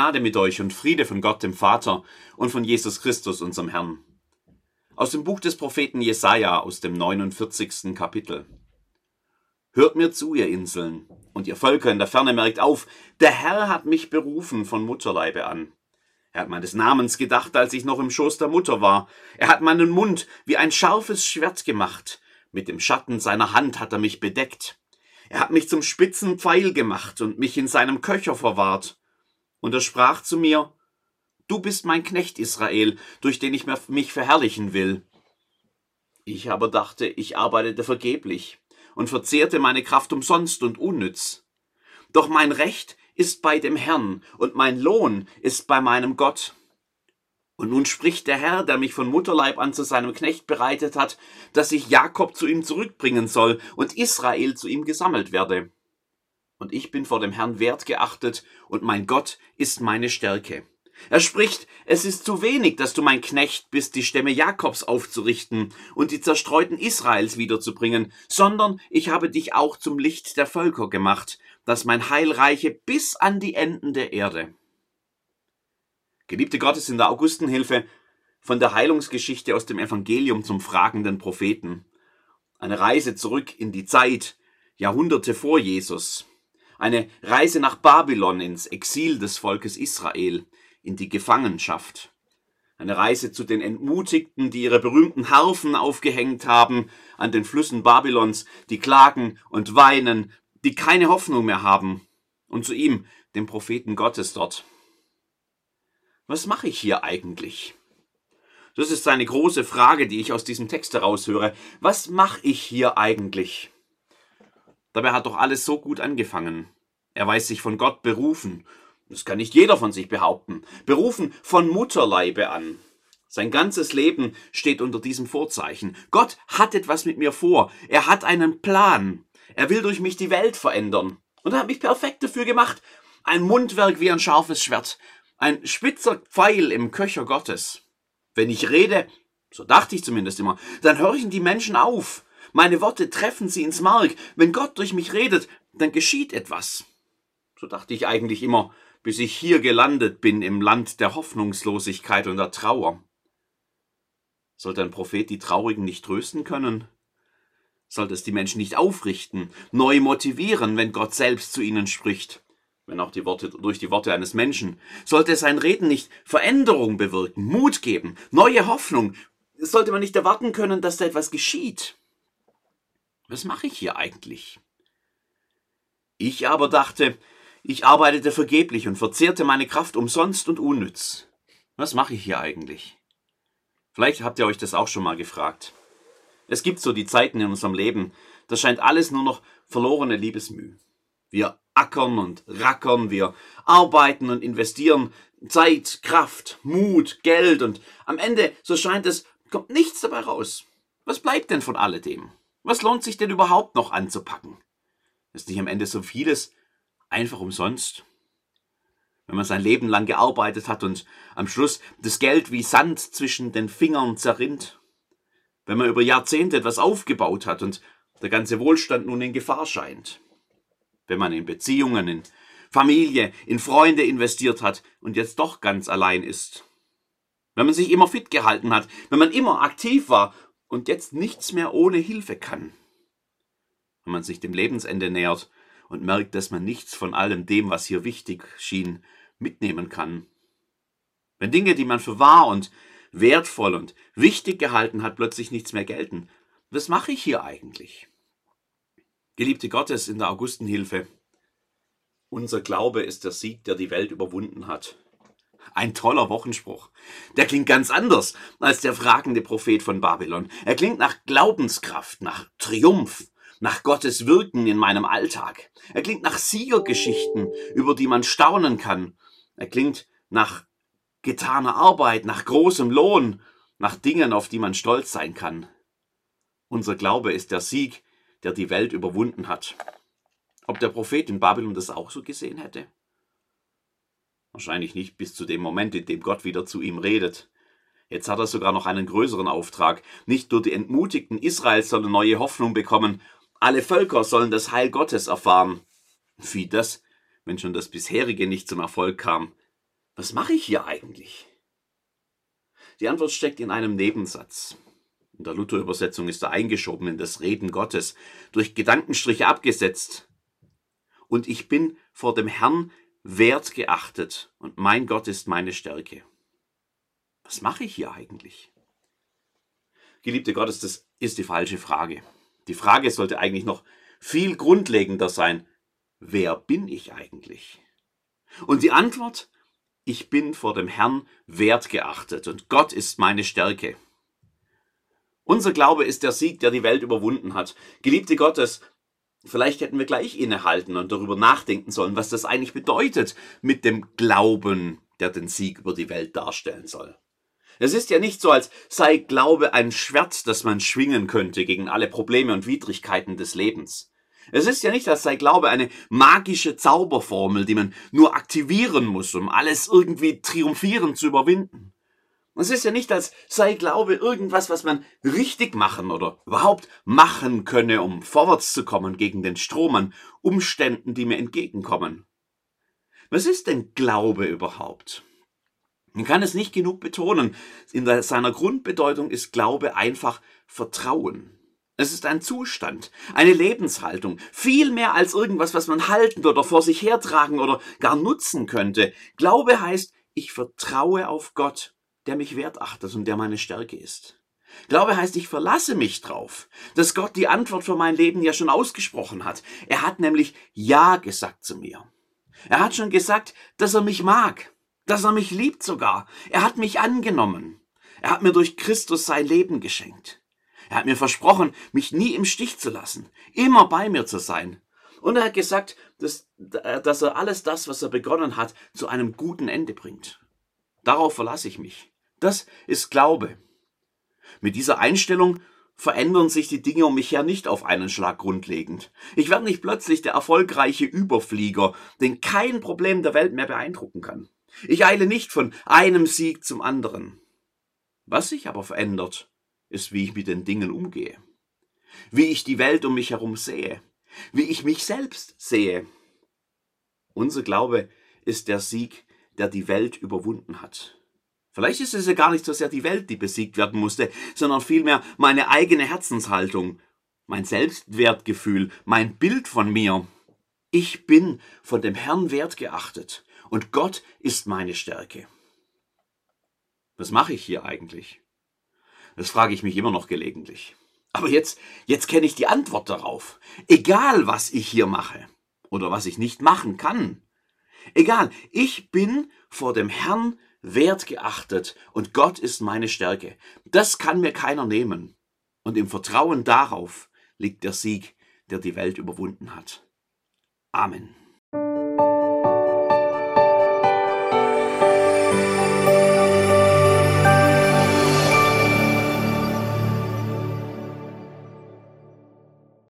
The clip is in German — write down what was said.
Gnade mit euch und Friede von Gott dem Vater und von Jesus Christus unserem Herrn. Aus dem Buch des Propheten Jesaja aus dem 49. Kapitel. Hört mir zu, ihr Inseln, und ihr Völker in der Ferne merkt auf, der Herr hat mich berufen von Mutterleibe an. Er hat meines Namens gedacht, als ich noch im Schoß der Mutter war. Er hat meinen Mund wie ein scharfes Schwert gemacht. Mit dem Schatten seiner Hand hat er mich bedeckt. Er hat mich zum spitzen Pfeil gemacht und mich in seinem Köcher verwahrt. Und er sprach zu mir, Du bist mein Knecht Israel, durch den ich mich verherrlichen will. Ich aber dachte, ich arbeitete vergeblich und verzehrte meine Kraft umsonst und unnütz. Doch mein Recht ist bei dem Herrn und mein Lohn ist bei meinem Gott. Und nun spricht der Herr, der mich von Mutterleib an zu seinem Knecht bereitet hat, dass ich Jakob zu ihm zurückbringen soll und Israel zu ihm gesammelt werde und ich bin vor dem Herrn wertgeachtet, und mein Gott ist meine Stärke. Er spricht, es ist zu wenig, dass du mein Knecht bist, die Stämme Jakobs aufzurichten und die zerstreuten Israels wiederzubringen, sondern ich habe dich auch zum Licht der Völker gemacht, dass mein Heil reiche bis an die Enden der Erde. Geliebte Gottes in der Augustenhilfe von der Heilungsgeschichte aus dem Evangelium zum fragenden Propheten. Eine Reise zurück in die Zeit, Jahrhunderte vor Jesus. Eine Reise nach Babylon ins Exil des Volkes Israel, in die Gefangenschaft. Eine Reise zu den Entmutigten, die ihre berühmten Harfen aufgehängt haben an den Flüssen Babylons, die klagen und weinen, die keine Hoffnung mehr haben. Und zu ihm, dem Propheten Gottes dort. Was mache ich hier eigentlich? Das ist eine große Frage, die ich aus diesem Text heraushöre. Was mache ich hier eigentlich? Dabei hat doch alles so gut angefangen. Er weiß sich von Gott berufen. Das kann nicht jeder von sich behaupten. Berufen von Mutterleibe an. Sein ganzes Leben steht unter diesem Vorzeichen. Gott hat etwas mit mir vor. Er hat einen Plan. Er will durch mich die Welt verändern. Und er hat mich perfekt dafür gemacht. Ein Mundwerk wie ein scharfes Schwert. Ein spitzer Pfeil im Köcher Gottes. Wenn ich rede, so dachte ich zumindest immer, dann horchen die Menschen auf. Meine Worte treffen sie ins Mark. Wenn Gott durch mich redet, dann geschieht etwas. So dachte ich eigentlich immer, bis ich hier gelandet bin im Land der Hoffnungslosigkeit und der Trauer. Sollte ein Prophet die Traurigen nicht trösten können? Sollte es die Menschen nicht aufrichten, neu motivieren, wenn Gott selbst zu ihnen spricht? Wenn auch die Worte, durch die Worte eines Menschen. Sollte sein Reden nicht Veränderung bewirken, Mut geben, neue Hoffnung? Sollte man nicht erwarten können, dass da etwas geschieht? Was mache ich hier eigentlich? Ich aber dachte, ich arbeitete vergeblich und verzehrte meine Kraft umsonst und unnütz. Was mache ich hier eigentlich? Vielleicht habt ihr euch das auch schon mal gefragt. Es gibt so die Zeiten in unserem Leben, da scheint alles nur noch verlorene Liebesmüh. Wir ackern und rackern, wir arbeiten und investieren Zeit, Kraft, Mut, Geld und am Ende, so scheint es, kommt nichts dabei raus. Was bleibt denn von alledem? Was lohnt sich denn überhaupt noch anzupacken? Ist nicht am Ende so vieles einfach umsonst? Wenn man sein Leben lang gearbeitet hat und am Schluss das Geld wie Sand zwischen den Fingern zerrinnt? Wenn man über Jahrzehnte etwas aufgebaut hat und der ganze Wohlstand nun in Gefahr scheint? Wenn man in Beziehungen, in Familie, in Freunde investiert hat und jetzt doch ganz allein ist? Wenn man sich immer fit gehalten hat, wenn man immer aktiv war und jetzt nichts mehr ohne Hilfe kann. Wenn man sich dem Lebensende nähert und merkt, dass man nichts von allem dem, was hier wichtig schien, mitnehmen kann. Wenn Dinge, die man für wahr und wertvoll und wichtig gehalten hat, plötzlich nichts mehr gelten. Was mache ich hier eigentlich? Geliebte Gottes in der Augustenhilfe, unser Glaube ist der Sieg, der die Welt überwunden hat. Ein toller Wochenspruch. Der klingt ganz anders als der fragende Prophet von Babylon. Er klingt nach Glaubenskraft, nach Triumph, nach Gottes Wirken in meinem Alltag. Er klingt nach Siegergeschichten, über die man staunen kann. Er klingt nach getaner Arbeit, nach großem Lohn, nach Dingen, auf die man stolz sein kann. Unser Glaube ist der Sieg, der die Welt überwunden hat. Ob der Prophet in Babylon das auch so gesehen hätte? Wahrscheinlich nicht bis zu dem Moment, in dem Gott wieder zu ihm redet. Jetzt hat er sogar noch einen größeren Auftrag. Nicht nur die Entmutigten Israels sollen neue Hoffnung bekommen, alle Völker sollen das Heil Gottes erfahren. Wie das, wenn schon das bisherige nicht zum Erfolg kam? Was mache ich hier eigentlich? Die Antwort steckt in einem Nebensatz. In der Luther-Übersetzung ist er eingeschoben in das Reden Gottes, durch Gedankenstriche abgesetzt. Und ich bin vor dem Herrn wertgeachtet und mein Gott ist meine Stärke. Was mache ich hier eigentlich? Geliebte Gottes, das ist die falsche Frage. Die Frage sollte eigentlich noch viel grundlegender sein. Wer bin ich eigentlich? Und die Antwort, ich bin vor dem Herrn wertgeachtet und Gott ist meine Stärke. Unser Glaube ist der Sieg, der die Welt überwunden hat. Geliebte Gottes, vielleicht hätten wir gleich innehalten und darüber nachdenken sollen, was das eigentlich bedeutet mit dem Glauben, der den Sieg über die Welt darstellen soll. Es ist ja nicht so, als sei Glaube ein Schwert, das man schwingen könnte gegen alle Probleme und Widrigkeiten des Lebens. Es ist ja nicht, als sei Glaube eine magische Zauberformel, die man nur aktivieren muss, um alles irgendwie triumphierend zu überwinden. Es ist ja nicht, als sei Glaube irgendwas, was man richtig machen oder überhaupt machen könne, um vorwärts zu kommen gegen den Strom an Umständen, die mir entgegenkommen. Was ist denn Glaube überhaupt? Man kann es nicht genug betonen. In seiner Grundbedeutung ist Glaube einfach Vertrauen. Es ist ein Zustand, eine Lebenshaltung, viel mehr als irgendwas, was man halten oder vor sich hertragen oder gar nutzen könnte. Glaube heißt, ich vertraue auf Gott, der mich wertachtet und der meine Stärke ist. Glaube heißt, ich verlasse mich drauf, dass Gott die Antwort für mein Leben ja schon ausgesprochen hat. Er hat nämlich Ja gesagt zu mir. Er hat schon gesagt, dass er mich mag dass er mich liebt sogar. Er hat mich angenommen. Er hat mir durch Christus sein Leben geschenkt. Er hat mir versprochen, mich nie im Stich zu lassen, immer bei mir zu sein. Und er hat gesagt, dass, dass er alles das, was er begonnen hat, zu einem guten Ende bringt. Darauf verlasse ich mich. Das ist Glaube. Mit dieser Einstellung verändern sich die Dinge um mich her nicht auf einen Schlag grundlegend. Ich werde nicht plötzlich der erfolgreiche Überflieger, den kein Problem der Welt mehr beeindrucken kann. Ich eile nicht von einem Sieg zum anderen. Was sich aber verändert, ist, wie ich mit den Dingen umgehe, wie ich die Welt um mich herum sehe, wie ich mich selbst sehe. Unser Glaube ist der Sieg, der die Welt überwunden hat. Vielleicht ist es ja gar nicht so sehr die Welt, die besiegt werden musste, sondern vielmehr meine eigene Herzenshaltung, mein Selbstwertgefühl, mein Bild von mir. Ich bin von dem Herrn wertgeachtet und Gott ist meine Stärke. Was mache ich hier eigentlich? Das frage ich mich immer noch gelegentlich. Aber jetzt, jetzt kenne ich die Antwort darauf. Egal, was ich hier mache oder was ich nicht machen kann. Egal, ich bin vor dem Herrn wertgeachtet und Gott ist meine Stärke. Das kann mir keiner nehmen. Und im Vertrauen darauf liegt der Sieg, der die Welt überwunden hat. Amen.